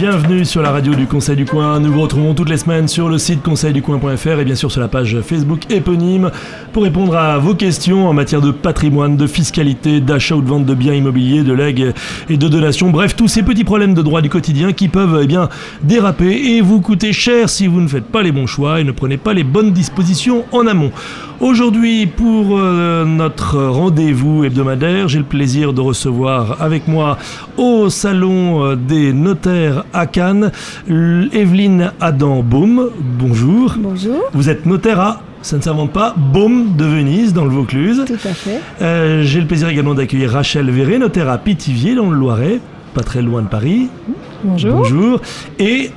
Bienvenue sur la radio du Conseil du Coin. Nous vous retrouvons toutes les semaines sur le site conseilducoin.fr et bien sûr sur la page Facebook éponyme pour répondre à vos questions en matière de patrimoine, de fiscalité, d'achat ou de vente de biens immobiliers, de legs et de donations. Bref, tous ces petits problèmes de droit du quotidien qui peuvent eh déraper et vous coûter cher si vous ne faites pas les bons choix et ne prenez pas les bonnes dispositions en amont. Aujourd'hui, pour euh, notre rendez-vous hebdomadaire, j'ai le plaisir de recevoir avec moi au salon euh, des notaires à Cannes, Evelyne Adam-Baum. Bonjour. Bonjour. Vous êtes notaire à ça ne s'invente pas, Baume de Venise, dans le Vaucluse. Tout à fait. Euh, j'ai le plaisir également d'accueillir Rachel Verret, notaire à Pithiviers, dans le Loiret, pas très loin de Paris. Bonjour. Bonjour. Et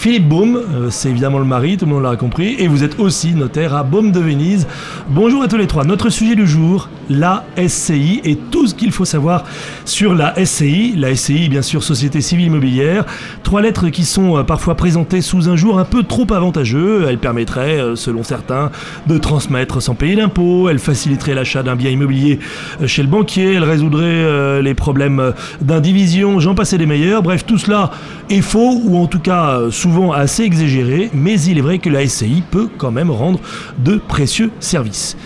Philippe Baume, euh, c'est évidemment le mari, tout le monde l'a compris, et vous êtes aussi notaire à Baume de Venise. Bonjour à tous les trois. Notre sujet du jour, la SCI et tout ce qu'il faut savoir sur la SCI. La SCI, bien sûr, Société Civile Immobilière. Trois lettres qui sont euh, parfois présentées sous un jour un peu trop avantageux. Elles permettraient, euh, selon certains, de transmettre sans payer d'impôts. Elles faciliteraient l'achat d'un bien immobilier chez le banquier. Elles résoudrait les problèmes d'indivision. J'en passais des meilleurs. Bref, tout cela est faux, ou en tout cas sous souvent assez exagéré, mais il est vrai que la SCI peut quand même rendre de précieux services.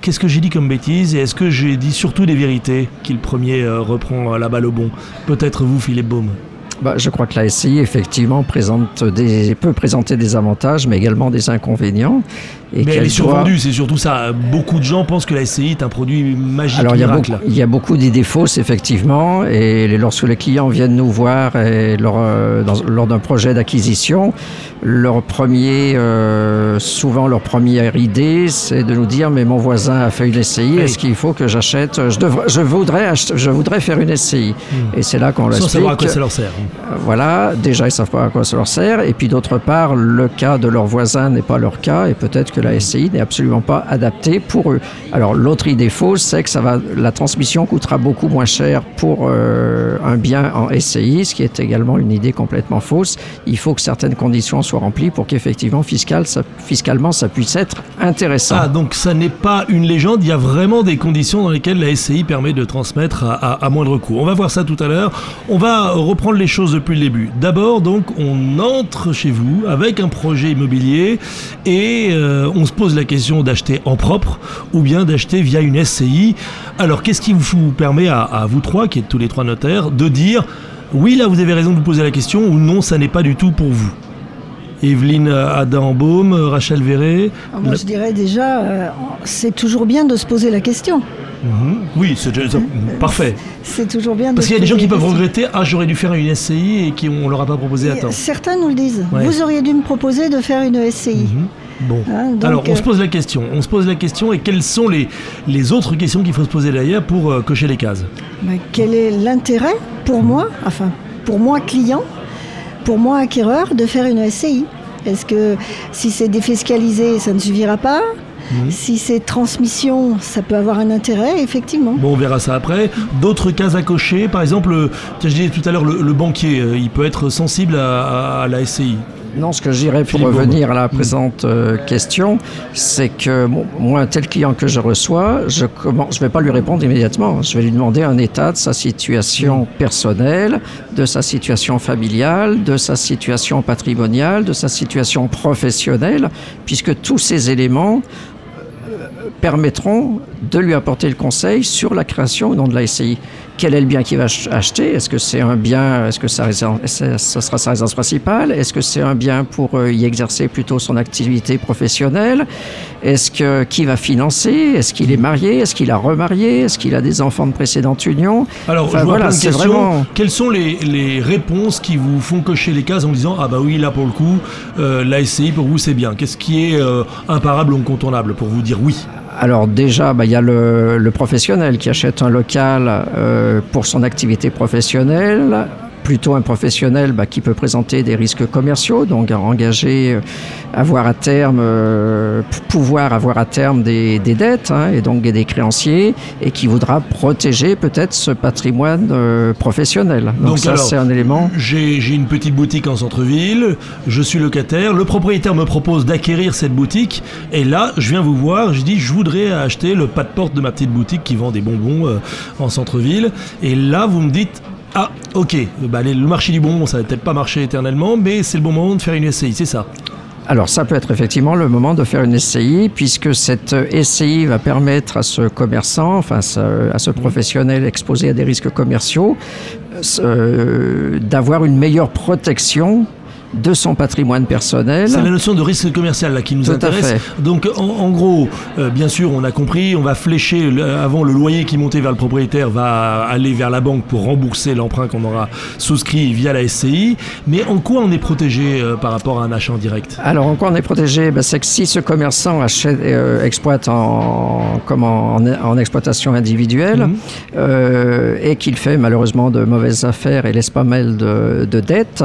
Qu'est-ce que j'ai dit comme bêtise et est-ce que j'ai dit surtout des vérités qui le premier euh, reprend la balle au bon? Peut-être vous, Philippe Baume bah, je crois que la SCI, effectivement, présente peut présenter des avantages, mais également des inconvénients. Et mais elle est survendue, c'est surtout ça. Beaucoup de gens pensent que la SCI est un produit magique, Alors, il y, a beaucoup, il y a beaucoup d'idées fausses, effectivement. Et lorsque les clients viennent nous voir et lors, euh, lors d'un projet d'acquisition, leur premier, euh, souvent leur première idée, c'est de nous dire mais mon voisin a fait une SCI, est-ce qu'il faut que j'achète je, je, voudrais je voudrais faire une SCI. Hmm. Et c'est là qu'on leur Sans savoir à quoi ça leur sert. Euh, voilà, déjà ils savent pas à quoi ça leur sert. Et puis d'autre part, le cas de leur voisin n'est pas leur cas et peut-être que la SCI n'est absolument pas adaptée pour eux. Alors l'autre idée fausse, c'est que ça va, la transmission coûtera beaucoup moins cher pour euh, un bien en SCI, ce qui est également une idée complètement fausse. Il faut que certaines conditions soient remplies pour qu'effectivement fiscal, fiscalement ça puisse être intéressant. Ah donc ça n'est pas une légende, il y a vraiment des conditions dans lesquelles la SCI permet de transmettre à, à moindre coût. On va voir ça tout à l'heure. On va reprendre les choses depuis le début. D'abord donc on entre chez vous avec un projet immobilier et euh, on se pose la question d'acheter en propre ou bien d'acheter via une SCI. Alors qu'est-ce qui vous permet à, vous trois, qui êtes tous les trois notaires, de dire oui là vous avez raison de vous poser la question ou non ça n'est pas du tout pour vous? Evelyne Adam-Baume, Rachel Verret. Ah, moi, je dirais déjà, euh, c'est toujours bien de se poser la question. Mhm. Oui, c'est parfait. C'est toujours bien. Parce qu'il y a des gens qui peuvent regretter ah j'aurais dû faire une SCI et qui on leur a pas proposé à temps. Certains nous le disent. Vous auriez dû me proposer de faire une SCI. Mhm. Bon. Hein, Alors, on se euh, pose la question. On se pose la question et quelles sont les, les autres questions qu'il faut se poser derrière pour euh, cocher les cases? Quel est l'intérêt pour moi, enfin, pour moi client, pour moi acquéreur, de faire une SCI Est-ce que si c'est défiscalisé, ça ne suffira pas? Mhm. Si c'est transmission, ça peut avoir un intérêt, effectivement. Bon, on verra ça après. D'autres cases à cocher, par exemple, je disais tout à l'heure, le, banquier, euh, il peut être sensible à, la SCI. Non, ce que je dirais pour revenir à la mhm. présente euh, question, c'est que moi, tel client que je reçois, je ne je vais pas lui répondre immédiatement. Je vais lui demander un état de sa situation mhm. personnelle, de sa situation familiale, de sa situation patrimoniale, de sa situation professionnelle, puisque tous ces éléments permettront de lui apporter le conseil sur la création ou non de la SCI. Quel est le bien qu'il va acheter? Est-ce que c'est un bien, est-ce que ça, sera sa résidence principale? Est-ce que c'est un bien pour euh, y exercer plutôt son activité professionnelle? Est-ce que qui va financer? Est-ce qu'il est marié? Est-ce qu'il a remarié? Est-ce qu'il a des enfants de précédente union? Alors, je voilà, c'est vraiment. Quelles sont les, réponses qui vous font cocher les cases en disant ah bah oui là pour le coup euh, la SCI pour vous c'est bien. Qu'est-ce qui est euh, imparable ou incontournable pour vous dire oui? Alors déjà, bah, il y a le, professionnel qui achète un local euh, pour son activité professionnelle plutôt un professionnel bah, qui peut présenter des risques commerciaux, donc engager, avoir à terme, pouvoir avoir à terme des, dettes hein, et donc des créanciers, et qui voudra protéger peut-être ce patrimoine professionnel. Donc, ça, c'est un élément. J'ai une petite boutique en centre-ville, je suis locataire, le propriétaire me propose d'acquérir cette boutique, et là, je viens vous voir, je dis, je voudrais acheter le pas de porte de ma petite boutique qui vend des bonbons euh, en centre-ville, et là, vous me dites, ah, ok, bah, le marché du bonbon, ça va peut-être pas marcher éternellement, mais c'est le bon moment de faire une SCI, c'est ça. Alors ça peut être effectivement le moment de faire une SCI puisque cette SCI va permettre à ce commerçant, enfin à ce professionnel exposé à des risques commerciaux, euh, d'avoir une meilleure protection de son patrimoine personnel. C'est la notion de risque commercial là, qui nous intéresse. Donc en, gros, euh, bien sûr, on a compris, on va flécher avant le loyer qui montait vers le propriétaire va aller vers la banque pour rembourser l'emprunt qu'on aura souscrit via la SCI. Mais en quoi on est protégé euh, par rapport à un achat en direct? Alors en quoi on est protégé? Ben, C'est que si ce commerçant achète, euh, exploite en, en, exploitation individuelle mhm. et qu'il fait malheureusement de mauvaises affaires et laisse pas mal de, de dettes,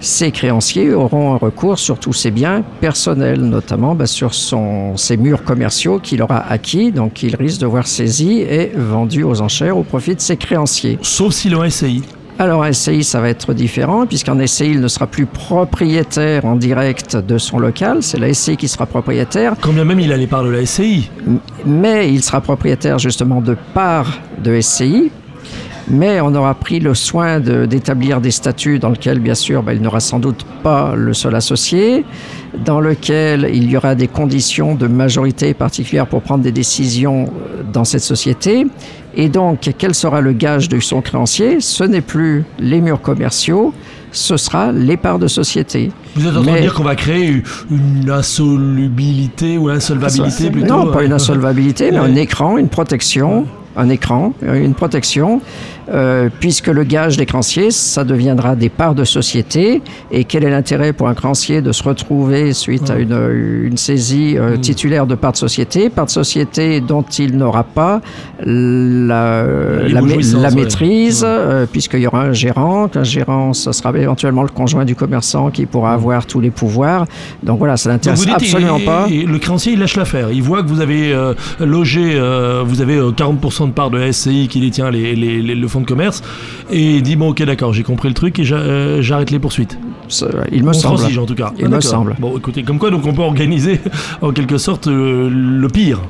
ses créanciers auront un recours sur tous ses biens personnels, notamment bah, sur son, ses murs commerciaux qu'il aura acquis, donc il risque de voir saisis et vendus aux enchères au profit de ses créanciers. Sauf s'il a SCI. Alors un SCI, ça va être différent, puisqu'en SCI, il ne sera plus propriétaire en direct de son local, c'est la SCI qui sera propriétaire. Combien même il a les parts de la SCI Mais il sera propriétaire justement de parts de SCI, mais on aura pris le soin d'établir des statuts dans lesquels, bien sûr, ben, il n'aura sans doute pas le seul associé, dans lequel il y aura des conditions de majorité particulières pour prendre des décisions euh, dans cette société. Et donc, quel sera le gage de son créancier? Ce n'est plus les murs commerciaux, ce sera les parts de société. Vous êtes en train de dire qu'on va créer une insolubilité ou insolvabilité plutôt Non, pas une insolvabilité, mais un écran, une protection un écran, une protection, euh, puisque le gage des créanciers, ça deviendra des parts de société. Et quel est l'intérêt pour un créancier de se retrouver suite à une, une saisie euh, mm. titulaire de parts de société, parts de société dont il n'aura pas la, la, maîtrise, euh, puisqu'il y aura un gérant, qu'un gérant, ce sera éventuellement le conjoint du commerçant qui pourra mm. avoir tous les pouvoirs. Donc voilà, ça n'intéresse absolument pas. le créancier, il lâche l'affaire. Il voit que vous avez logé, vous avez 40% de part de SCI qui détient les, le fonds de commerce et il dit bon ok d'accord j'ai compris le truc et euh, j'arrête les poursuites. Il me semble. en tout cas. Il me semble. Bon écoutez comme quoi donc on peut organiser en quelque sorte euh, le pire.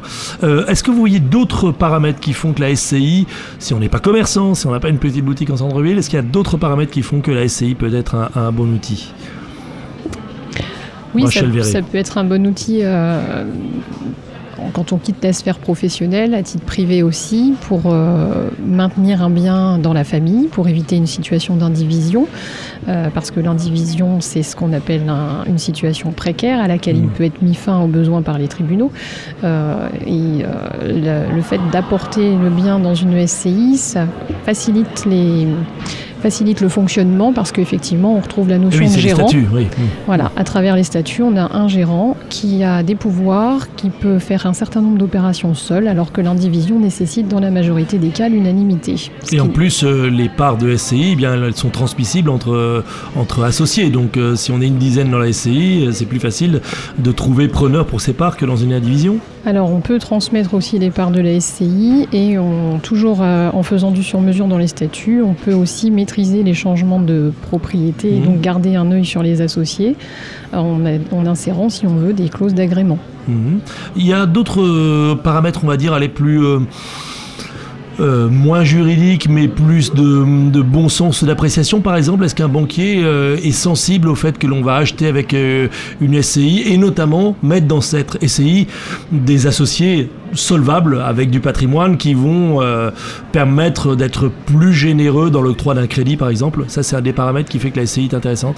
Euh, est-ce que vous voyez d'autres paramètres qui font que la SCI, si on n'est pas commerçant, si on n'a pas une petite boutique en centre-ville, est-ce qu'il y a d'autres paramètres qui font que la SCI peut être un, bon outil? Oui, ça, ça, peut être un bon outil quand on quitte la sphère professionnelle, à titre privé aussi, pour euh, maintenir un bien dans la famille, pour éviter une situation d'indivision, euh, parce que l'indivision, c'est ce qu'on appelle une situation précaire à laquelle il mmh. peut être mis fin aux besoins par les tribunaux. Euh, et le, fait d'apporter le bien dans une SCI, ça facilite les facilite le fonctionnement parce qu'effectivement, on retrouve la notion de gérant. Voilà, à travers les statuts, on a un gérant qui a des pouvoirs, qui peut faire un certain nombre d'opérations seul, alors que l'indivision nécessite dans la majorité des cas l'unanimité. Et en plus, euh, les parts de SCI, eh bien, elles sont transmissibles entre, euh, entre associés. Donc, euh, si on est une dizaine dans la SCI, c'est plus facile de trouver preneur pour ces parts que dans une indivision. Alors, on peut transmettre aussi les parts de la SCI et on, toujours en faisant du sur-mesure dans les statuts, on peut aussi mettre les changements de propriété et donc mhm. garder un œil sur les associés en, en insérant, si on veut, des clauses d'agrément. Mhm. Il y a d'autres euh, paramètres, on va dire, les plus... Euh, euh, moins juridiques mais plus de, bon sens d'appréciation par exemple Est-ce qu'un banquier est sensible au fait que l'on va acheter avec une SCI et notamment mettre dans cette SCI des associés solvables avec du patrimoine qui vont euh, permettre d'être plus généreux dans l'octroi d'un crédit, par exemple. Ça, c'est un des paramètres qui fait que la SCI est intéressante.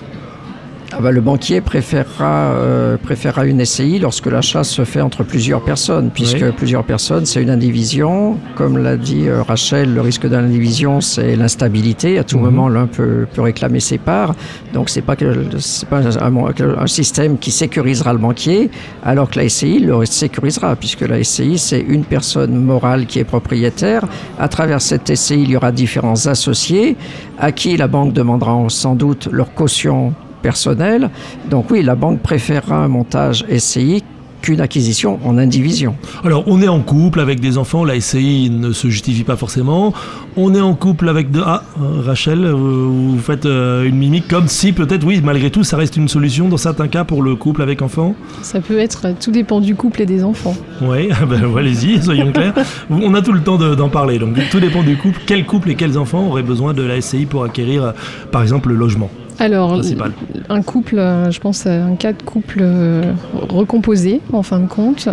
Ah bah, Le banquier préférera, euh, préférera une SCI lorsque l'achat se fait entre plusieurs personnes, puisque Oui. plusieurs personnes, c'est une indivision. Comme l'a dit euh, Rachel, le risque de l'indivision, c'est l'instabilité. À tout Mhm. moment, l'un peut, peut réclamer ses parts. Donc, c'est pas, que, c'est pas un, un système qui sécurisera le banquier, alors que la SCI le sécurisera, puisque la SCI, c'est une personne morale qui est propriétaire. À travers cette SCI, il y aura différents associés à qui la banque demandera sans doute leur caution personnelle. Donc oui, la banque préférera un montage SCI qu'une acquisition en indivision. Alors, on est en couple avec des enfants, la SCI ne se justifie pas forcément. On est en couple avec de... Ah, euh, Rachel, euh, vous faites euh, une mimique comme si peut-être, oui, malgré tout, ça reste une solution dans certains cas pour le couple avec enfants. Ça peut être, tout dépend du couple et des enfants. Oui, ben, allez-y, soyons clairs. On a tout le temps de- d'en parler. Donc, tout dépend du couple. Quel couple et quels enfants auraient besoin de la SCI pour acquérir, euh, par exemple, le logement? Alors, principal. un couple, euh, je pense un cas de couple euh, recomposé, en fin de compte,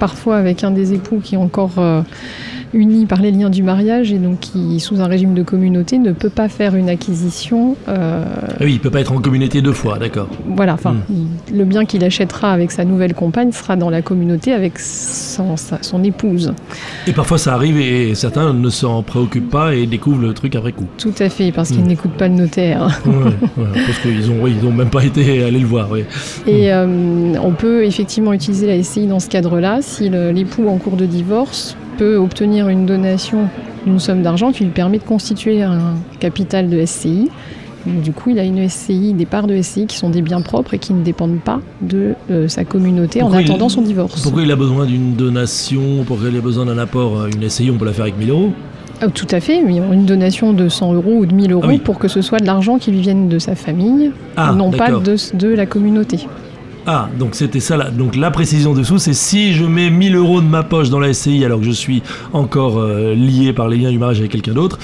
parfois avec un des époux qui est encore euh, uni par les liens du mariage et donc qui, sous un régime de communauté, ne peut pas faire une acquisition. euh, Ah Oui, il peut pas être en communauté deux fois, d'accord. voilà, enfin, Hmm. le bien qu'il achètera avec sa nouvelle compagne sera dans la communauté avec son, sa- son épouse. Et parfois ça arrive et certains ne s'en préoccupent pas et découvrent le truc après coup. Tout à fait, parce qu'il Hmm. n'écoute pas le notaire. Ouais, ouais, parce qu'ils ont, oui, ils ont même pas été aller le voir. Oui. Et euh, on peut effectivement utiliser la SCI dans ce cadre-là si l'époux en cours de divorce peut obtenir une donation d'une somme d'argent qui lui permet de constituer un capital de SCI. Donc, du coup, il a une SCI, des parts de SCI qui sont des biens propres et qui ne dépendent pas de euh, sa communauté Pourquoi en il- attendant son divorce. Pourquoi il a besoin d'une donation Pourquoi il a besoin d'un apport Une SCI, on peut la faire avec 1000 euros? Ah, tout à fait, une donation de 100 euros ou de 1000 euros Ah oui. pour que ce soit de l'argent qui lui vienne de sa famille, Ah, non pas de la communauté. Ah, donc c'était ça. Là. Donc la précision dessous, c'est si je mets 1000 euros de ma poche dans la SCI alors que je suis encore euh, lié par les liens du mariage avec quelqu'un d'autre,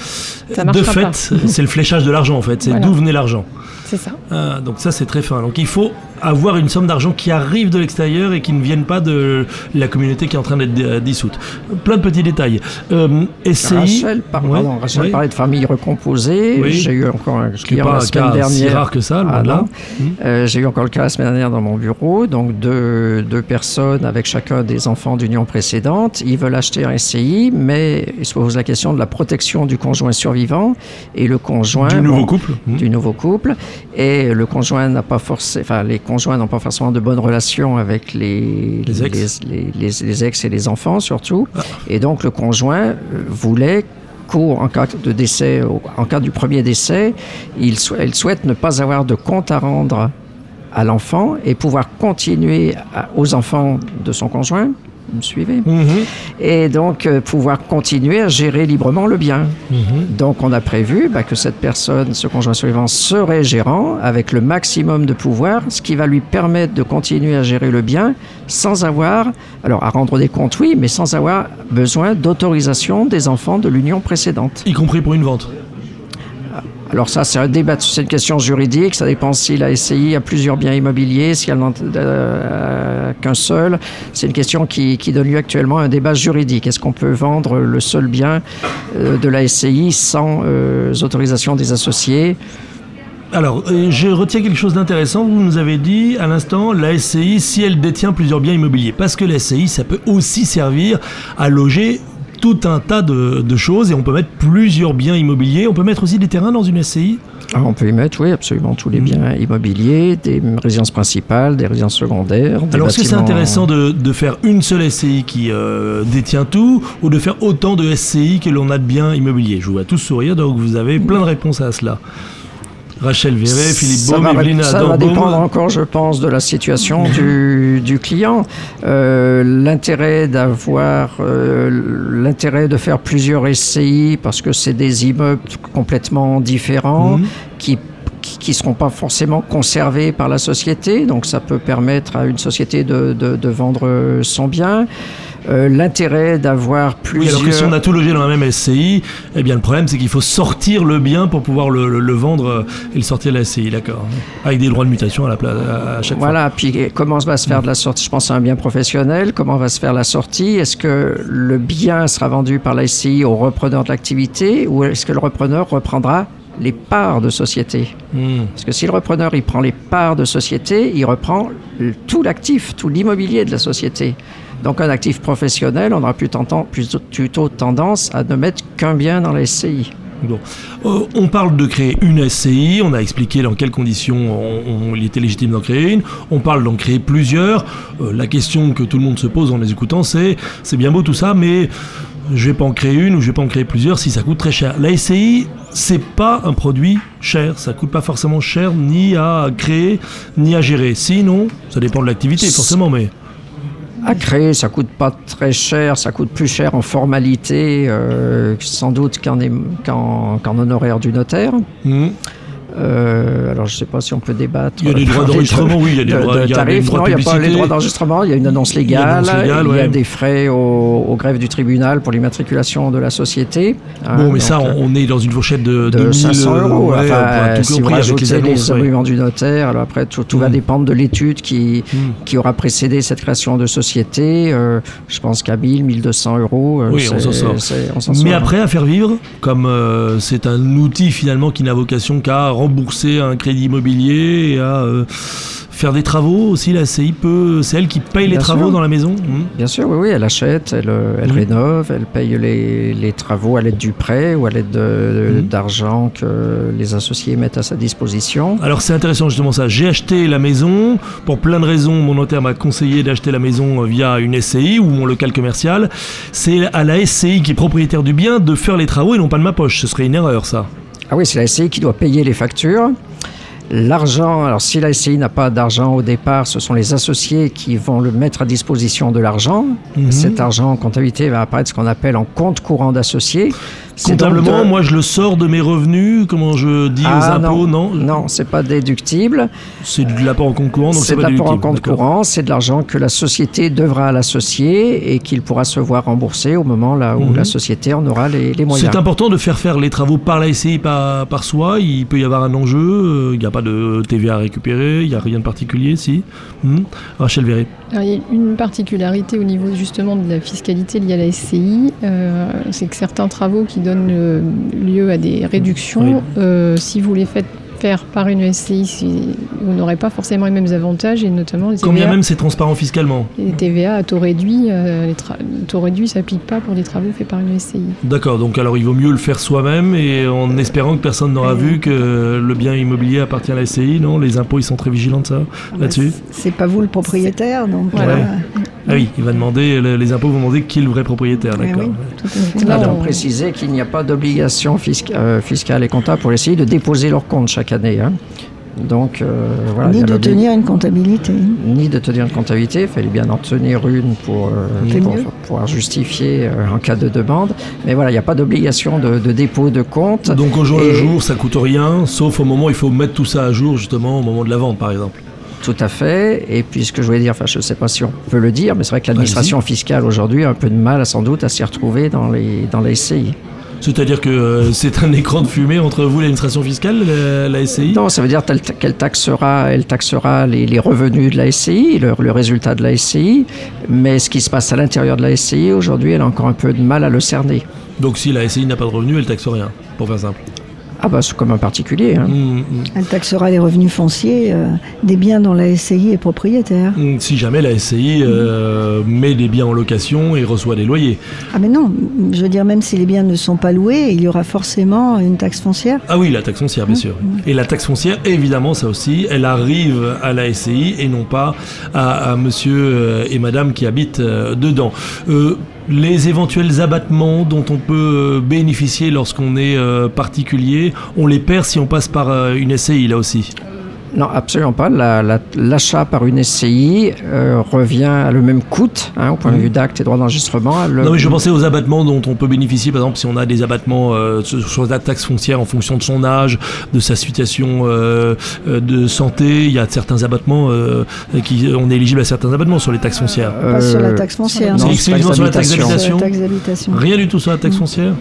de fait, c'est le fléchage de l'argent en fait. C'est Voilà. d'où venait l'argent. C'est ça. Ah, donc ça c'est très fin. Donc il faut avoir une somme d'argent qui arrive de l'extérieur et qui ne vienne pas de la communauté qui est en train d'être dissoute. Plein de petits détails. Euh, SCI. Rachel, par- Ouais, pardon, Rachel ouais. parlait de famille recomposée. Oui. J'ai eu encore un Ce qui n'est client pas la semaine cas si dernière. rare que ça, Ah là. Hmm. Euh, J'ai eu encore le cas la semaine dernière dans mon bureau, donc deux, deux personnes avec chacun des enfants d'union précédente. Ils veulent acheter un SCI, mais ils se posent la question de la protection du conjoint survivant et le conjoint Du nouveau bon, couple. Hmm. du nouveau couple et le conjoint n'a pas forcément, enfin les conjoints n'ont pas forcément de bonnes relations avec les Les ex. les, les- les ex et les enfants surtout, Ah. et donc le conjoint euh, voulait qu'au en cas de décès, en cas du premier décès, il, sou- souhaite ne pas avoir de compte à rendre à l'enfant et pouvoir continuer à- aux enfants de son conjoint. Vous me suivez Mhm. Et donc euh, pouvoir continuer à gérer librement le bien. Mhm. Donc on a prévu bah, que cette personne, ce conjoint survivant, serait gérant avec le maximum de pouvoir, ce qui va lui permettre de continuer à gérer le bien sans avoir, alors à rendre des comptes oui, mais sans avoir besoin d'autorisation des enfants de l'union précédente. Y compris pour une vente. Alors ça, c'est un débat, question juridique, ça dépend si la SCI a plusieurs biens immobiliers, si elle n'en a qu'un seul. C'est une question qui, donne lieu actuellement à un débat juridique. Est-ce qu'on peut vendre le seul bien euh, de la SCI sans euh, autorisation des associés? Alors, euh, je retiens quelque chose d'intéressant. Vous nous avez dit à l'instant, la SCI, si elle détient plusieurs biens immobiliers. Parce que la SCI, ça peut aussi servir à loger tout un tas de, de choses et on peut mettre plusieurs biens immobiliers. On peut mettre aussi des terrains dans une SCI. Ah, On peut y mettre, oui, absolument tous les biens immobiliers, des résidences principales, des résidences secondaires. des Alors, est-ce que c'est intéressant de, de faire une seule SCI qui euh, détient tout ou de faire autant de SCI que l'on a de biens immobiliers? Je vous vois tous sourire, donc vous avez plein de réponses à cela. Rachel Véret, Philippe Baume, Evelyne ça va dépendre encore, je pense, de la situation du, du client. Euh, l'intérêt d'avoir, euh, l'intérêt de faire plusieurs SCI parce que c'est des immeubles complètement différents Mhm. qui qui ne seront pas forcément conservés par la société, donc ça peut permettre à une société de, de, de vendre son bien. Euh, L'intérêt d'avoir Oui, plusieurs... alors que si on a tout logé dans la même SCI, eh bien le problème c'est qu'il faut sortir le bien pour pouvoir le, le- le vendre euh, et le sortir de la SCI, d'accord. Avec des droits de mutation à la place à chaque fois. Voilà, puis comment va se faire de la sortie? Je pense à un bien professionnel. Comment va se faire la sortie? Est-ce que le bien sera vendu par la SCI au repreneur de l'activité ou est-ce que le repreneur reprendra les parts de société. Hmm. Parce que si le repreneur il prend les parts de société, il reprend tout l'actif, tout l'immobilier de la société. Donc un actif professionnel, on aura plutôt, tendance à ne mettre qu'un bien dans la SCI. Bon. Euh, on parle de créer une SCI, on a expliqué dans quelles conditions on, on- il était légitime d'en créer une, on parle d'en créer plusieurs. Euh, la question que tout le monde se pose en les écoutant, c'est c'est bien beau tout ça, mais je vais pas en créer une ou je vais pas en créer plusieurs si ça coûte très cher. La SCI, c'est pas un produit cher, ça coûte pas forcément cher ni à créer ni à gérer. Sinon, ça dépend de l'activité forcément, mais À créer, ça coûte pas très cher, ça coûte plus cher en formalité, euh, sans doute qu'en qu'en honoraire du notaire. Hmm. Euh, alors, je ne sais pas si on peut débattre. il y a des droits de- d'enregistrement, oui, il y a des de, droits, de tarifs. droits Non, il n'y a pas les droits d'enregistrement, il y a une annonce Il y a une légale, il y a ouais. des frais au, au greffe du tribunal pour l'immatriculation de la société. hein, Bon, mais ça, euh, on est dans une fourchette de, de 2000, 500 euros. ouais, Enfin, si vous rajoutez les, annonces, arguments du notaire, alors après tout, tout va Mm. dépendre de l'étude qui, Mm. qui aura précédé cette création de société. Euh, je pense qu'à 1000, 1200 euros, euh, Oui, on s'en sort. Mais après, à faire vivre, comme euh, c'est un outil finalement qui n'a vocation qu'à rembourser un crédit immobilier et à euh, faire des travaux aussi, la CI peut, c'est elle qui paye les travaux dans la maison. Hmm. Bien sûr, oui, oui, elle achète, elle, euh, elle Mhm. rénove, elle paye les, les travaux à l'aide du prêt ou à l'aide de- Mhm. d'argent que les associés mettent à sa disposition. Alors c'est intéressant justement ça. J'ai acheté la maison pour plein de raisons. Mon notaire m'a conseillé d'acheter la maison euh, via une SCI ou mon local commercial. C'est à la SCI qui est propriétaire du bien de faire les travaux et non pas de ma poche. Ce serait une erreur ça. Ah oui, c'est la SCI qui doit payer les factures. L'argent, alors si la SCI n'a pas d'argent au départ, ce sont les associés qui vont le mettre à disposition de l'argent. Mhm. Cet argent en comptabilité va apparaître ce qu'on appelle en compte courant d'associé. Comptablement, de- moi je le sors de mes revenus. Comment je dis aux Ah, impôts Non, Non, c'est pas déductible. C'est de l'apport en compte courant, donc C'est c'est de pas l'apport en déductible, compte courant, c'est de l'argent que la société devra à l'associé et qu'il pourra se voir rembourser au moment là où Mhm. la société en aura les, les moyens. C'est important de faire faire les travaux par la SCI, par, par soi. Il peut y avoir un enjeu. euh, Il n'y a pas de TVA à récupérer. Il n'y a rien de particulier, si. Hmm. Rachel Verret. Alors, il y a une particularité au niveau justement de la fiscalité liée à la SCI, euh, c'est que certains travaux qui donnent euh, lieu à des réductions, Oui. euh, si vous les faites faire par une SCI, vous n'aurez pas forcément les mêmes avantages et notamment les TVA, même c'est transparent fiscalement. les TVA à taux réduit, euh, les taux réduit s'applique pas pour des travaux faits par une SCI. D'accord, donc alors il vaut mieux le faire soi-même et en espérant que personne n'aura vu que le bien immobilier appartient à la SCI, non? Les impôts ils sont très vigilants de ça, là-dessus? C'est pas vous le propriétaire, donc Voilà. Ah oui, il va demander, le- les impôts vont demander qui est le vrai propriétaire, oui, d'accord. oui, tout à fait. Donc Là, on préciser qu'il n'y a pas d'obligation fisca- euh, fiscale et comptable pour essayer de déposer leur compte chaque année. hein. Donc, euh, voilà. Ni de tenir une comptabilité. Ni de tenir une comptabilité, il fallait bien en tenir une pour, euh, pour pouvoir justifier euh, en cas de demande. Mais voilà, il n'y a pas d'obligation de, de dépôt de compte. Donc au jour le jour, ça coûte rien, sauf au moment où il faut mettre tout ça à jour, justement, au moment de la vente, par exemple. Tout à fait. Et puis ce que je voulais dire, enfin je ne sais pas si on peut le dire, mais c'est vrai que l'administration fiscale aujourd'hui a un peu de mal sans doute à s'y retrouver dans les, dans les SCI. C'est-à-dire que euh, c'est un écran de fumée entre vous et l'administration fiscale, la, la SCI Non, ça veut dire qu'elle taxera, elle taxera les, les revenus de la SCI, le, le résultat de la SCI, mais ce qui se passe à l'intérieur de la SCI aujourd'hui, elle a encore un peu de mal à le cerner. Donc si la SCI n'a pas de revenus, elle taxe rien, pour faire simple. Ah bah c'est comme un particulier. hein. Mm, mm. Elle taxera les revenus fonciers euh, des biens dont la SCI est propriétaire. Mm, Si jamais la SCI euh, met des biens en location et reçoit des loyers. Ah mais non, je veux dire, même si les biens ne sont pas loués, il y aura forcément une taxe foncière. Ah oui, la taxe foncière, bien sûr. Et la taxe foncière, évidemment, ça aussi, elle arrive à la SCI et non pas à, à monsieur euh, et madame qui habitent euh, dedans. Les éventuels abattements dont on peut euh, bénéficier lorsqu'on est euh, particulier, on les perd si on passe par euh, une SCI, là aussi. Non, absolument pas. La- la- L'achat par une SCI euh, revient à le même coût, hein, au point de vue d'acte et droit d'enregistrement. Le- Non, mais je pensais aux abattements dont on peut bénéficier, par exemple, si on a des abattements euh, sur la taxe foncière en fonction de son âge, de sa situation euh, de santé. Il y a certains abattements euh, qui on est éligible à certains abattements sur les taxes foncières. Pas sur la taxe foncière, C'est non, non. exclusivement sur la taxe d'habitation. Sur d'habitation. la taxe d'habitation. Rien du tout sur la taxe foncière.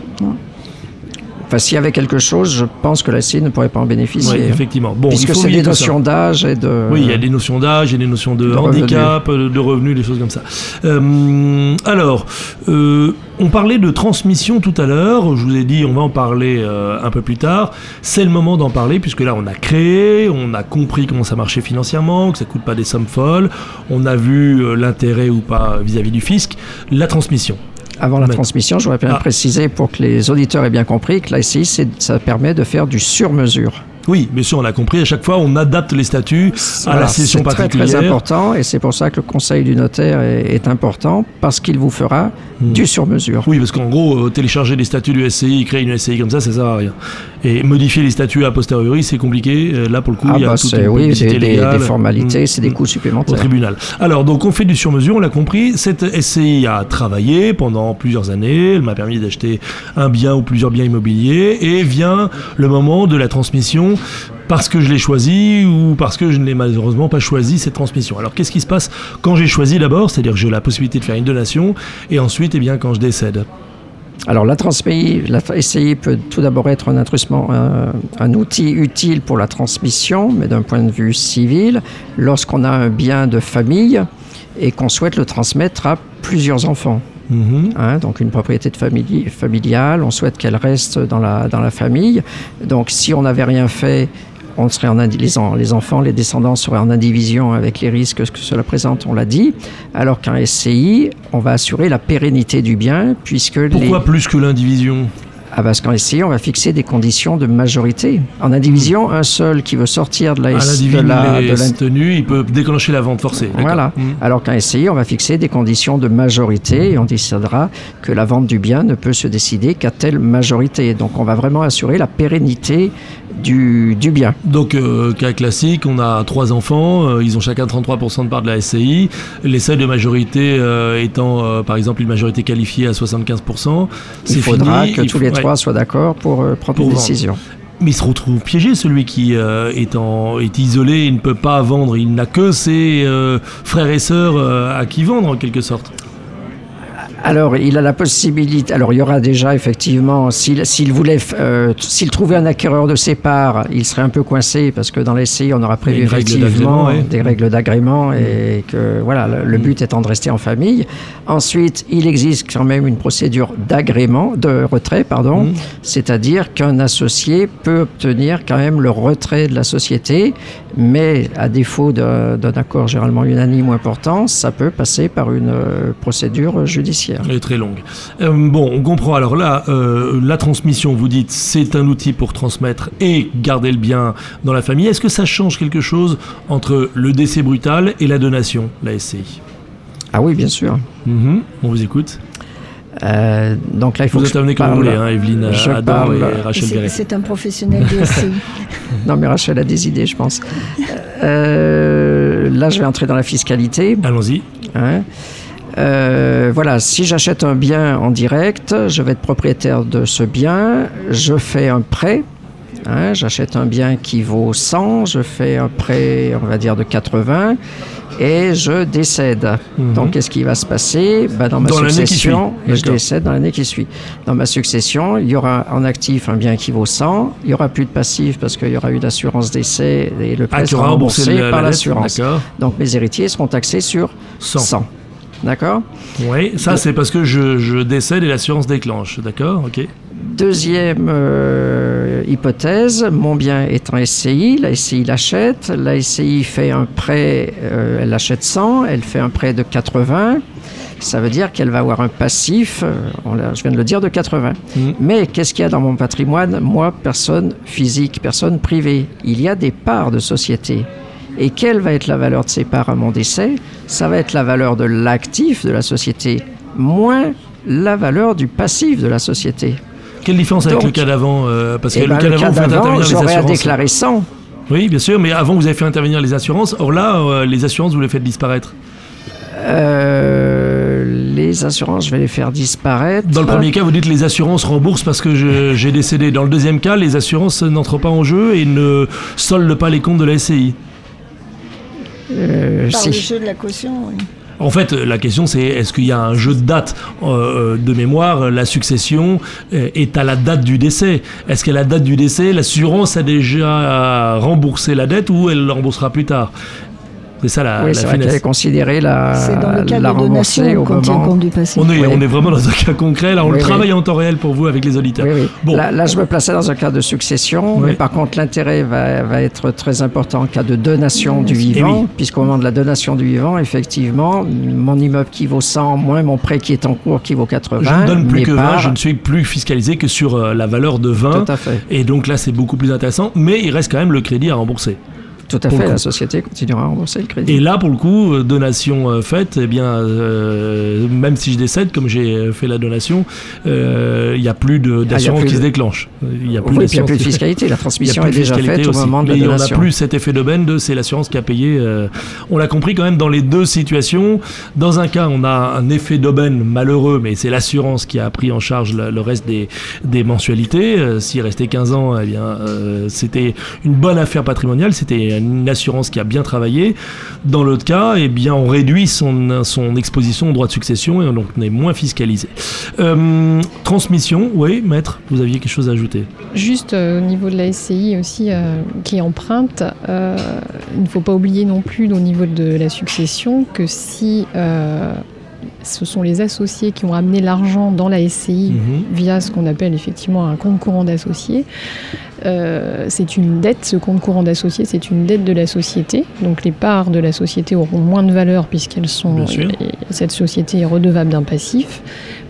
Enfin, s'il y avait quelque chose, je pense que la SCI ne pourrait pas en bénéficier. Oui, effectivement. Bon, Puisque c'est des notions d'âge et de. Oui, il y a des notions d'âge, il y a des notions de, De handicap, euh, de revenus, des choses comme ça. Euh, alors, euh, on parlait de transmission tout à l'heure. Je vous ai dit, on va en parler euh, un peu plus tard. C'est le moment d'en parler puisque là, on a créé, on a compris comment ça marchait financièrement, que ça coûte pas des sommes folles. On a vu l'intérêt ou pas vis-à-vis du fisc. La transmission. Avant la transmission, je voudrais bien Ah. préciser pour que les auditeurs aient bien compris que c'est- ça permet de faire du sur-mesure. Oui, bien sûr, on l'a compris. À chaque fois, on adapte les statuts à la session C'est très particulière. très important et c'est pour ça que le conseil du notaire est, est important parce qu'il vous fera Hmm. du sur-mesure. Oui, parce qu'en gros, euh, télécharger les statuts du SCI, créer une SCI comme ça, ça sert à rien. Et modifier les statuts a posteriori, c'est compliqué. Euh, Là, pour le coup, Ah il y a bah toute une oui, des, formalités, Mm, c'est des coûts au supplémentaires. tribunal. Alors, donc, on fait du sur-mesure, on l'a compris. Cette SCI a travaillé pendant plusieurs années. Elle m'a permis d'acheter un bien ou plusieurs biens immobiliers. Et vient le moment de la transmission parce que je l'ai choisi ou parce que je n'ai malheureusement pas choisi cette transmission. Alors, qu'est-ce qui se passe quand j'ai choisi d'abord? C'est-à-dire que j'ai la possibilité de faire une donation et ensuite, eh bien, quand je décède. Alors la transmission, la SCI peut tout d'abord être un un, un outil utile pour la transmission, mais d'un point de vue civil, lorsqu'on a un bien de famille et qu'on souhaite le transmettre à plusieurs enfants. Mhm. Hein, donc une propriété de familiale, on souhaite qu'elle reste dans la, dans la famille. Donc si on n'avait rien fait, on serait en les, en- les enfants, les descendants seraient en indivision avec les risques que cela présente, on l'a dit. Alors qu'un SCI, on va assurer la pérennité du bien puisque les... Pourquoi plus que l'indivision? Ah parce qu'en SCI, on va fixer des conditions de majorité. En indivision, un seul qui veut sortir de la, Un S- individu de la, de la- laisse tenu, il peut déclencher la vente forcée. voilà. Mhm. Alors qu'un SCI, on va fixer des conditions de majorité et on décidera que la vente du bien ne peut se décider qu'à telle majorité. Donc on va vraiment assurer la pérennité du, du bien. Donc, euh, cas classique, on a trois enfants, euh, ils ont chacun 33% de part de la SCI. Les seuils de majorité euh, étant, par exemple, une majorité qualifiée à 75%. Il c'est faudra fini, que il tous faut- les ouais. trois soient d'accord pour prendre Pour une vendre. décision. Mais il se retrouve piégé, celui qui euh, est, en, est isolé, il ne peut pas vendre, il n'a que ses euh, frères et sœurs euh, à qui vendre, en quelque sorte. Alors, il a la possibilité. Alors, il y aura déjà effectivement, s'il s'il voulait, euh, s'il trouvait un acquéreur de ses parts, il serait un peu coincé parce que dans les SCI, on aura prévu règle effectivement des règles d'agrément et que voilà, le, le but étant de rester en famille. Ensuite, il existe quand même une procédure d'agrément, de retrait, pardon, Mhm. c'est-à-dire qu'un associé peut obtenir quand même le retrait de la société, mais à défaut d'un d'un accord généralement unanime ou important, ça peut passer par une euh, procédure judiciaire. Elle est très longue. Euh, bon, on comprend. Alors là, euh, la transmission, vous dites, c'est un outil pour transmettre et garder le bien dans la famille. Est-ce que ça change quelque chose entre le décès brutal et la donation, la SCI Ah oui, bien sûr. Mhm, On vous écoute. Euh, donc là, il faut Vous que êtes je amené comme vous voulez, hein, Evelyne Je Adam parle- et Rachel C'est un professionnel du SCI. Non, mais Rachel a des idées, je pense. Euh, là, je vais entrer dans la fiscalité. Allons-y. hein. Euh, voilà, si j'achète un bien en direct, je vais être propriétaire de ce bien, je fais un prêt. hein, j'achète un bien qui vaut 100, je fais un prêt, on va dire, de 80 et je décède. Mhm. Donc, qu'est-ce qui va se passer? Ben, Dans ma Dans succession, je décède dans l'année qui suit. Dans ma succession, il y aura en actif un bien qui vaut 100, il y aura plus de passif parce qu'il y aura eu l'assurance décès et le Ah, prêt tu sera remboursé la- par l'assurance. Donc, mes héritiers seront taxés sur 100. 100. D'accord Oui, ça c'est parce que je, je décède et l'assurance déclenche. D'accord Ok. Deuxième euh, hypothèse, mon bien est en SCI, la SCI l'achète, la SCI fait un prêt, euh, elle achète 100, elle fait un prêt de 80, ça veut dire qu'elle va avoir un passif, euh, on l'a- je viens de le dire, de 80. Mm. Mais qu'est-ce qu'il y a dans mon patrimoine? Moi, personne physique, personne privée, il y a des parts de société. Et quelle va être la valeur de ces parts à mon décès Ça va être la valeur de l'actif de la société, moins la valeur du passif de la société. Quelle différence avec le cas d'avant euh, Parce que Eh le ben, cas le d'avant, cas vous faites d'avant, intervenir les j'aurais à assurances. déclarer 100. Oui, bien sûr, mais avant vous avez fait intervenir les assurances. Or là, euh, les assurances, vous les faites disparaître. Euh, les assurances, je vais les faire disparaître. Dans le premier cas, vous dites les assurances remboursent parce que j'ai décédé. Dans le deuxième cas, les assurances n'entrent pas en jeu et ne soldent pas les comptes de la SCI. Euh, Par si. le jeu de la caution, oui. En fait, la question c'est est-ce qu'il y a un jeu de date euh, de mémoire La succession euh, est à la date du décès? Est-ce qu'à la date du décès, l'assurance a déjà remboursé la dette ou elle le remboursera plus tard? C'est ça la, oui, la c'est vrai la, dans le cas la de donation tient moment. compte du passé. On est, Oui. on est vraiment dans un cas concret, là on Oui, le oui. travaille en temps réel pour vous avec les auditeurs. Oui, oui. Bon. Là, là, je me plaçais dans un cas de succession, Oui. mais par contre, l'intérêt va, va être très important en cas de donation du vivant, oui. puisqu'au moment de la donation du vivant, effectivement, mon immeuble qui vaut 100, moins mon prêt qui est en cours qui vaut 80, Je ne donne plus que 20, pas- je ne suis plus fiscalisé que sur euh, la valeur de 20. Tout à fait. Et donc là, c'est beaucoup plus intéressant, mais il reste quand même le crédit à rembourser. Tout à fait, la société continuera à rembourser le crédit. Et là, pour le coup, euh, donation euh, faite, eh bien, euh, même si je décède, comme j'ai fait la donation, euh, il n'y a plus de- d'assurance qui se déclenche. Il n'y a plus Oui, a plus de fiscalité, la transmission est déjà faite au moment de Mais la on n'a donation. plus cet effet d'aubaine de c'est l'assurance qui a payé. on l'a compris quand même dans les deux situations. Dans un cas, on a un effet d'aubaine malheureux, mais c'est l'assurance qui a pris en charge le, le reste des, des mensualités. S'il restait 15 ans, eh bien, c'était une bonne affaire patrimoniale. C'était une assurance qui a bien travaillé. Dans l'autre cas, eh bien, on réduit son, exposition au droit de succession et donc on est moins fiscalisé. Euh, transmission, oui, maître, vous aviez quelque chose à ajouter? Juste euh, au niveau de la SCI aussi, euh, qui emprunte, il ne faut pas oublier non plus au niveau de la succession que si ce sont les associés qui ont amené l'argent dans la SCI Mhm. via ce qu'on appelle effectivement un compte courant d'associés, euh, c'est une dette, ce compte courant d'associés, c'est une dette de la société. Donc les parts de la société auront moins de valeur puisqu'elles sont. Cette société est redevable d'un passif,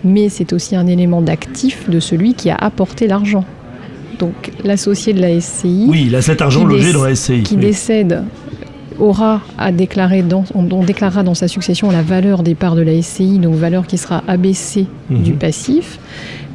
mais c'est aussi un élément d'actif de celui qui a apporté l'argent. Donc l'associé de la SCI Oui, il a cet argent logé dans la SCI. qui oui. décède aura à déclarer dans, on, on déclarera dans sa succession la valeur des parts de la SCI, donc valeur qui sera abaissée Mhm. du passif.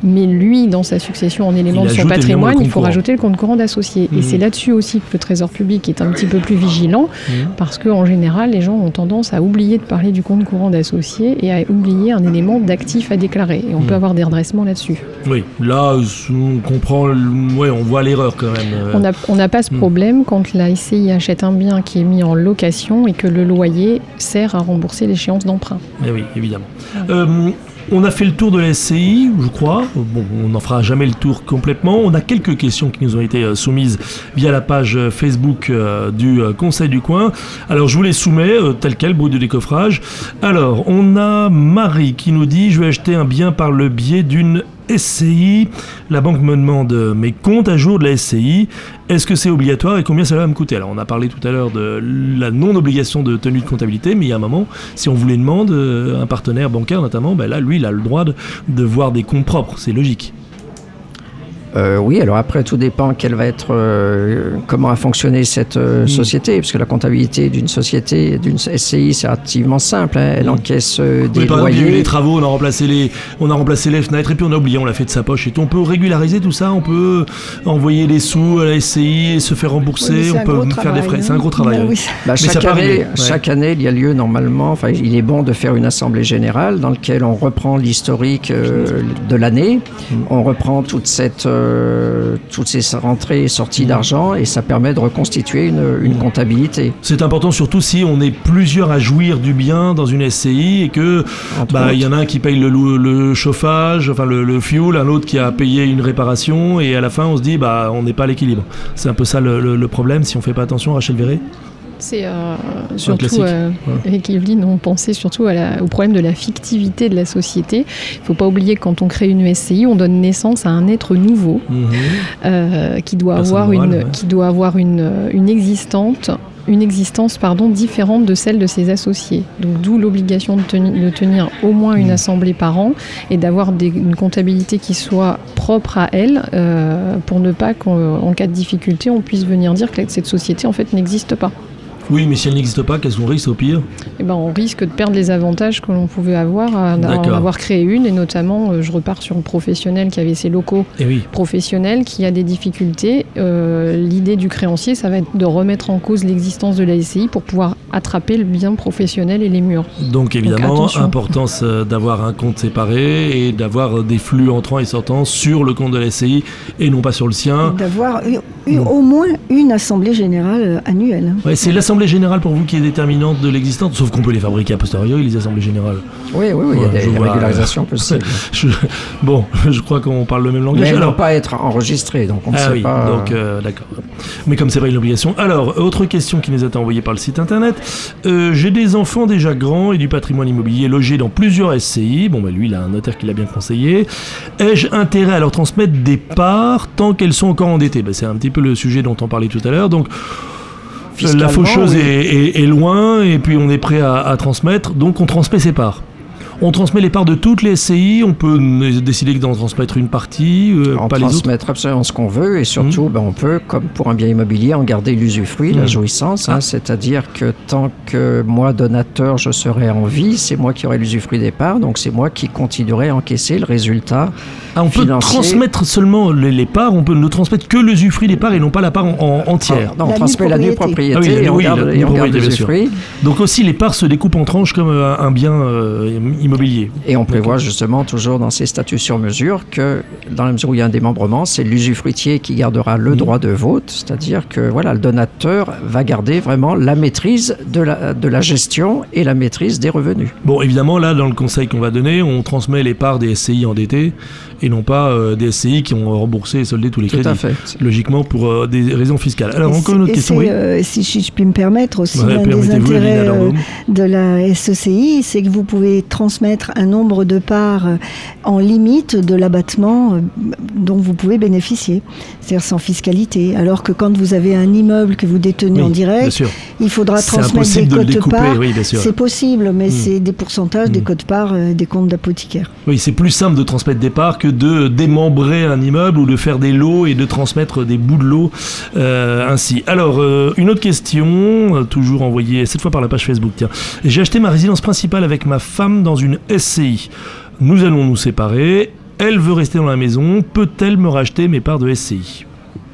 Mais lui, dans sa succession en élément Il de son patrimoine, il faut rajouter le compte courant d'associé. Et c'est là-dessus aussi que le Trésor public est un petit peu plus vigilant, Mhm. parce qu'en général, les gens ont tendance à oublier de parler du compte courant d'associé et à oublier un élément d'actif à déclarer. Et on Mhm. peut avoir des redressements là-dessus. Oui, là, on comprend, ouais, on voit l'erreur quand même. euh. On n'a pas ce Hmm. problème quand la SCI achète un bien qui est mis en location et que le loyer sert à rembourser l'échéance d'emprunt. Eh oui, évidemment. Euh, on a fait le tour de la SCI, je crois. Bon, on n'en fera jamais le tour complètement. On a quelques questions qui nous ont été euh, soumises via la page euh, Facebook euh, du Conseil du Coin. Alors, je vous les soumets, tel quel, bruit de décoffrage. Alors, on a Marie qui nous dit Je vais acheter un bien par le biais d'une SCI. La banque me demande euh, mes comptes à jour de la SCI. Est-ce que c'est obligatoire et combien ça va me coûter? Alors, on a parlé tout à l'heure de la non-obligation de tenue de comptabilité, mais il y a un moment, si on vous les demande, euh, un partenaire bancaire notamment, ben là, lui, il a le droit de, de voir des comptes propres. C'est logique. Euh, oui, alors après, tout dépend quelle va être, euh, comment a fonctionné cette euh, Mm. société, parce que la comptabilité d'une société, d'une SCI, c'est relativement simple. hein. Elle Mm. encaisse euh, Oui, des par exemple, il y a eu loyers. les travaux, on a remplacé les, on a remplacé les fenêtres et puis on a oublié, on l'a fait de sa poche. Et tout. on peut régulariser tout ça, on peut envoyer les sous à la SCI et se faire rembourser, Oui, on peut faire des frais. hein. C'est un gros travail. Oui. oui. Bah, Mais ça chaque, année, ouais. chaque année, il y a lieu normalement, enfin, il est bon de faire une assemblée générale dans laquelle on reprend l'historique euh, de l'année, Mm. on reprend toute cette, euh, toutes ces rentrées et sorties Mm. d'argent et ça permet de reconstituer une, une Mm. comptabilité. C'est important surtout si on est plusieurs à jouir du bien dans une SCI et que bah, il y en a un qui paye le, chauffage, enfin le, le fuel, un autre qui a payé une réparation et à la fin on se dit bah on n'est pas à l'équilibre. C'est un peu ça le problème si on fait pas attention, Rachel Verret. C'est euh, surtout, euh, avec Evelyne, on pensait surtout à la- au problème de la fictivité de la société. Il ne faut pas oublier que quand on crée une SCI, on donne naissance à un être nouveau Mhm. euh, qui doit avoir, morale, une, ouais. qui doit avoir une, une existante une existence pardon, différente de celle de ses associés. Donc d'où l'obligation de, teni- de tenir au moins une Mm. assemblée par an et d'avoir une comptabilité qui soit propre à elle euh, pour ne pas qu'en cas de difficulté, on puisse venir dire que cette société en fait n'existe pas. Oui, mais si elle n'existe pas, qu'est-ce qu'on risque au pire Eh ben, on risque de perdre les avantages que l'on pouvait avoir à, à en avoir créé une, et notamment, euh, je repars sur le professionnel qui avait ses locaux Eh oui. professionnels, qui a des difficultés. Euh, L'idée du créancier, ça va être de remettre en cause l'existence de la SCI pour pouvoir attraper le bien professionnel et les murs. Donc évidemment, attention. importance euh, d'avoir un compte séparé et d'avoir des flux entrants et sortants sur le compte de la SCI et non pas sur le sien. D'avoir eu- eu au moins une assemblée générale annuelle. Ouais, c'est l'assemblée l'assemblée générale pour vous qui est déterminante de l'existence Sauf qu'on peut les fabriquer a posteriori, les assemblées générales. Oui, oui, oui, il y a des régularisations possibles. Je- bon, je crois qu'on parle le même Mais langage. elles ne Alors, pas être enregistrées, donc on ne ah sait oui, pas. donc euh, d'accord. Mais comme c'est pas une obligation. Alors, autre question qui nous a été envoyée par le site internet. Euh, J'ai des enfants déjà grands et du patrimoine immobilier logés dans plusieurs SCI. Bon, bah lui, il a un notaire qui l'a bien conseillé. Ai-je intérêt à leur transmettre des parts tant qu'elles sont encore endettées? Bah, C'est un petit peu le sujet dont on parlait tout à l'heure. Donc, la faucheuse oui. est, est- est loin et puis on est prêt à, à transmettre, donc on transmet ses parts. On transmet les parts de toutes les SCI, on peut décider d'en transmettre une partie, euh, on pas les autres. transmettre absolument ce qu'on veut et surtout, ben, on peut, comme pour un bien immobilier, en garder l'usufruit, la Mhm. jouissance. hein. Ah. C'est-à-dire que tant que moi, donateur, je serai en vie, c'est moi qui aurai l'usufruit des parts, donc c'est moi qui continuerai à encaisser le résultat. Ah, on peut transmettre seulement les, les parts, on peut ne transmettre que l'usufruit des parts et non pas la part en, en- entière. Non, on La transmet la nue propriété Ah oui, on garde, la et on garde l'usufruit. Donc aussi les parts se découpent en tranches comme euh, un bien euh, immobilier. Et on prévoit justement toujours dans ces statuts sur mesure que dans la mesure où il y a un démembrement, c'est l'usufruitier qui gardera le droit de vote, c'est-à-dire que voilà, le donateur va garder vraiment la maîtrise de la, de la gestion et la maîtrise des revenus. Bon, évidemment, là, dans le conseil qu'on va donner, on transmet les parts des SCI endettés et non pas euh, des SCI qui ont remboursé et soldé tous les Tout crédits. à fait. Logiquement, pour euh, des raisons fiscales. Alors, Et encore une autre question, oui. euh, si je puis me permettre aussi, Ouais, l'un des intérêts de la SECI, c'est que vous pouvez transmettre un nombre de parts en limite de l'abattement dont vous pouvez bénéficier, c'est-à-dire sans fiscalité. Alors que quand vous avez un immeuble que vous détenez Oui, en direct, il faudra transmettre des de le cotes découper, parts. oui. C'est possible, mais Mm. c'est des pourcentages, des Mm. cotes parts, euh, des comptes d'apothicaire. Oui, c'est plus simple de transmettre des parts que de démembrer un immeuble ou de faire des lots et de transmettre des bouts de lots euh, ainsi. Alors, euh, une autre question, toujours envoyée cette fois par la page Facebook. Tiens, j'ai acheté ma résidence principale avec ma femme dans une SCI. Nous allons nous séparer. Elle veut rester dans la maison. Peut-elle me racheter mes parts de SCI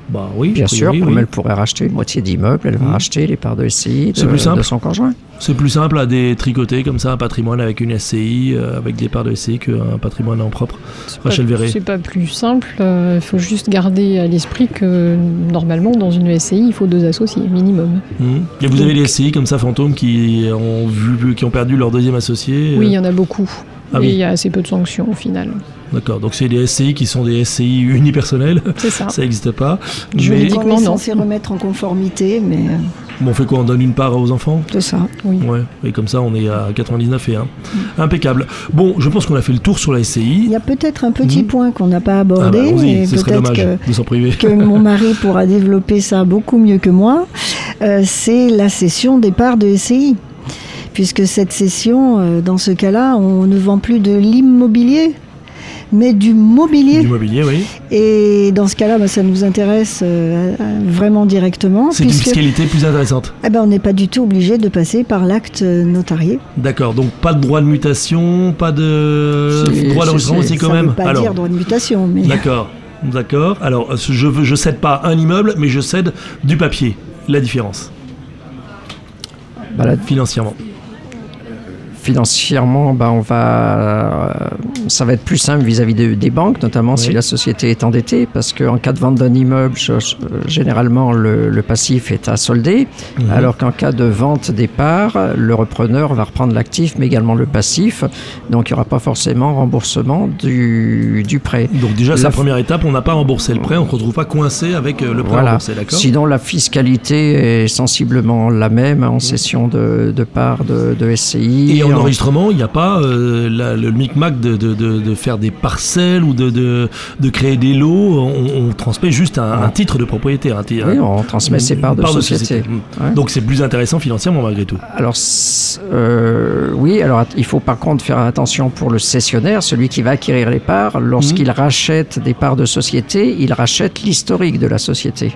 Bah oui, Bien a sûr, comme oui. elle pourrait racheter une moitié d'immeuble, elle va Mhm. racheter les parts de SCI C'est de, plus simple. de son conjoint. C'est plus simple à détricoter comme ça un patrimoine avec une SCI, euh, avec des parts de SCI qu'un patrimoine en propre. Rachel Verret. C'est pas plus simple. Il faut juste garder à l'esprit que normalement, dans une SCI, il faut deux associés minimum. Mhm. Et vous avez des SCI comme ça fantômes qui ont vu, qui ont perdu leur deuxième associé. Oui, il euh, y en a beaucoup. Ah et oui. il y a assez peu de sanctions au final. D'accord. Donc c'est des SCI qui sont des SCI unipersonnels. C'est ça. ça n'existe pas. Mais Juridiquement, on est censé remettre en conformité, mais euh, bon, on fait quoi? On donne une part aux enfants? Tout ça. Oui. Ouais. Et comme ça, on est à 99 et 1. Mm. Impeccable. Bon, je pense qu'on a fait le tour sur la Il SCI. y a peut-être un petit Mhm. point qu'on n'a pas Ah bah, abordé, et ce serait peut-être dommage que de s'en priver. que mon mari pourra développer ça beaucoup mieux que moi, euh, c'est la cession des parts de SCI. Puisque cette cession, euh, dans ce cas-là, on ne vend plus de l'immobilier, mais du mobilier. Du mobilier, oui. Et dans ce cas-là, bah, ça nous intéresse euh, vraiment directement, C'est une fiscalité plus intéressante. eh ben, on n'est pas du tout obligé de passer par l'acte euh, notarié. D'accord. Donc pas de droit de mutation, pas de droit d'enregistrement si. aussi quand ça ne même. veut pas Alors, dire droit de mutation, mais D'accord, d'accord. Alors, euh, je je cède pas un immeuble, mais je cède du papier. La différence, Bah, financièrement. Financièrement, bah, on va, euh, ça va être plus simple vis-à-vis de- des banques, notamment si la société est endettée, parce qu'en cas de vente d'un immeuble, je- généralement le, le passif est à solder, Mhm. alors qu'en cas de vente des parts, le repreneur va reprendre l'actif, mais également le passif, donc il n'y aura pas forcément remboursement du, du prêt. Donc déjà, c'est La première étape. On n'a pas remboursé le prêt, on ne se retrouve pas coincé avec euh, le prêt Voilà. remboursé, d'accord? Sinon, la fiscalité est sensiblement la même en cession de, de parts de, de SCI. Et en en- enregistrement, il n'y a pas euh, la- le micmac de, de, de, de faire des parcelles ou de, créer des lots. On, on transmet juste un, un titre de propriété. Un, Oui, on transmet ses parts de part société. Mm. Ouais. Donc c'est plus intéressant financièrement malgré tout. Alors, euh, oui, alors il faut par contre faire attention pour le cessionnaire, celui qui va acquérir les parts. Lorsqu'il rachète des parts de société, il rachète l'historique de la société.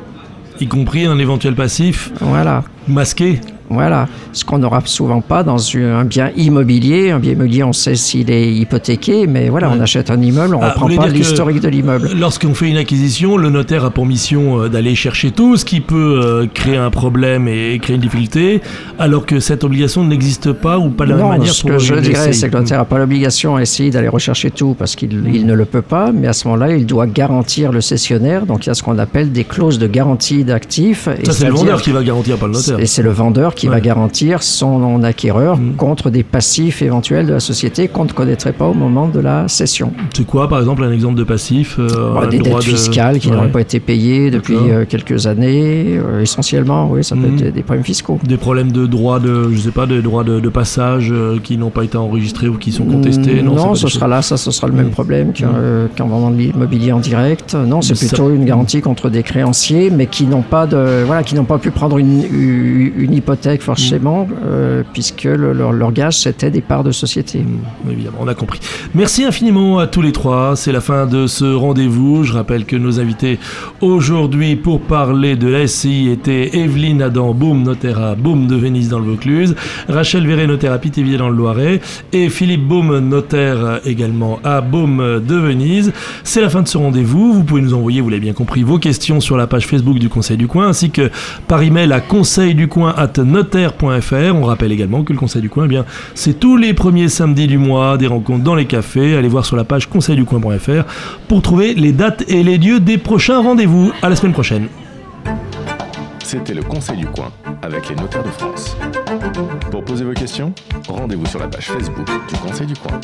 Y compris un éventuel passif Voilà. masqué. Voilà, ce qu'on n'aura souvent pas dans un bien immobilier. Un bien immobilier, on sait s'il est hypothéqué, mais voilà, Ouais. on achète un immeuble, on ne Ah, reprend pas l'historique de l'immeuble. Lorsqu'on fait une acquisition, le notaire a pour mission euh, d'aller chercher tout ce qui peut euh, créer un problème et créer une difficulté, alors que cette obligation n'existe pas ou pas de la même Non, manière ce pour que je dirais, c'est que le notaire n'a pas l'obligation à essayer d'aller rechercher tout parce qu'il il ne le peut pas, mais à ce moment-là, il doit garantir le cessionnaire. Donc il y a ce qu'on appelle des clauses de garantie d'actifs. Ça, c'est le vendeur qui va garantir, pas le notaire. Et c'est le vendeur qui va garantir son acquéreur mm. contre des passifs éventuels de la société qu'on ne connaîtrait pas au moment de la cession. C'est quoi, par exemple, un exemple de passif euh, Des dettes fiscales qui n'auraient pas été payées depuis euh, quelques années, euh, essentiellement, oui, ça peut mm. être des problèmes fiscaux. Des problèmes de droits de, je sais pas, des droits de, passage qui n'ont pas été enregistrés ou qui sont contestés Non, non ce sera là, ça, ce sera le même mm. problème qu'en vendant de l'immobilier en direct. Non, c'est plutôt une garantie contre des créanciers, mais qui n'ont pas de, voilà, qui n'ont pas pu prendre une, une hypothèque forcément, euh, puisque leur, leur, gage c'était des parts de société. Mmh, évidemment, on a compris. Merci infiniment à tous les trois. C'est la fin de ce rendez-vous. Je rappelle que nos invités aujourd'hui pour parler de la SCI étaient Evelyne Adam, Boum, notaire à Boum de Venise dans le Vaucluse, Rachel Verret, notaire à Pithiviers dans le Loiret, et Philippe Boum, notaire également à Boum de Venise. C'est la fin de ce rendez-vous. Vous pouvez nous envoyer, vous l'avez bien compris, vos questions sur la page Facebook du Conseil du Coin, ainsi que par email à conseilducoin@notaire.fr. On rappelle également que le Conseil du Coin, eh bien, c'est tous les premiers samedis du mois, des rencontres dans les cafés. Allez voir sur la page conseilducoin.fr pour trouver les dates et les lieux des prochains rendez-vous. À la semaine prochaine. C'était le Conseil du Coin avec les notaires de France. Pour poser vos questions, rendez-vous sur la page Facebook du Conseil du Coin.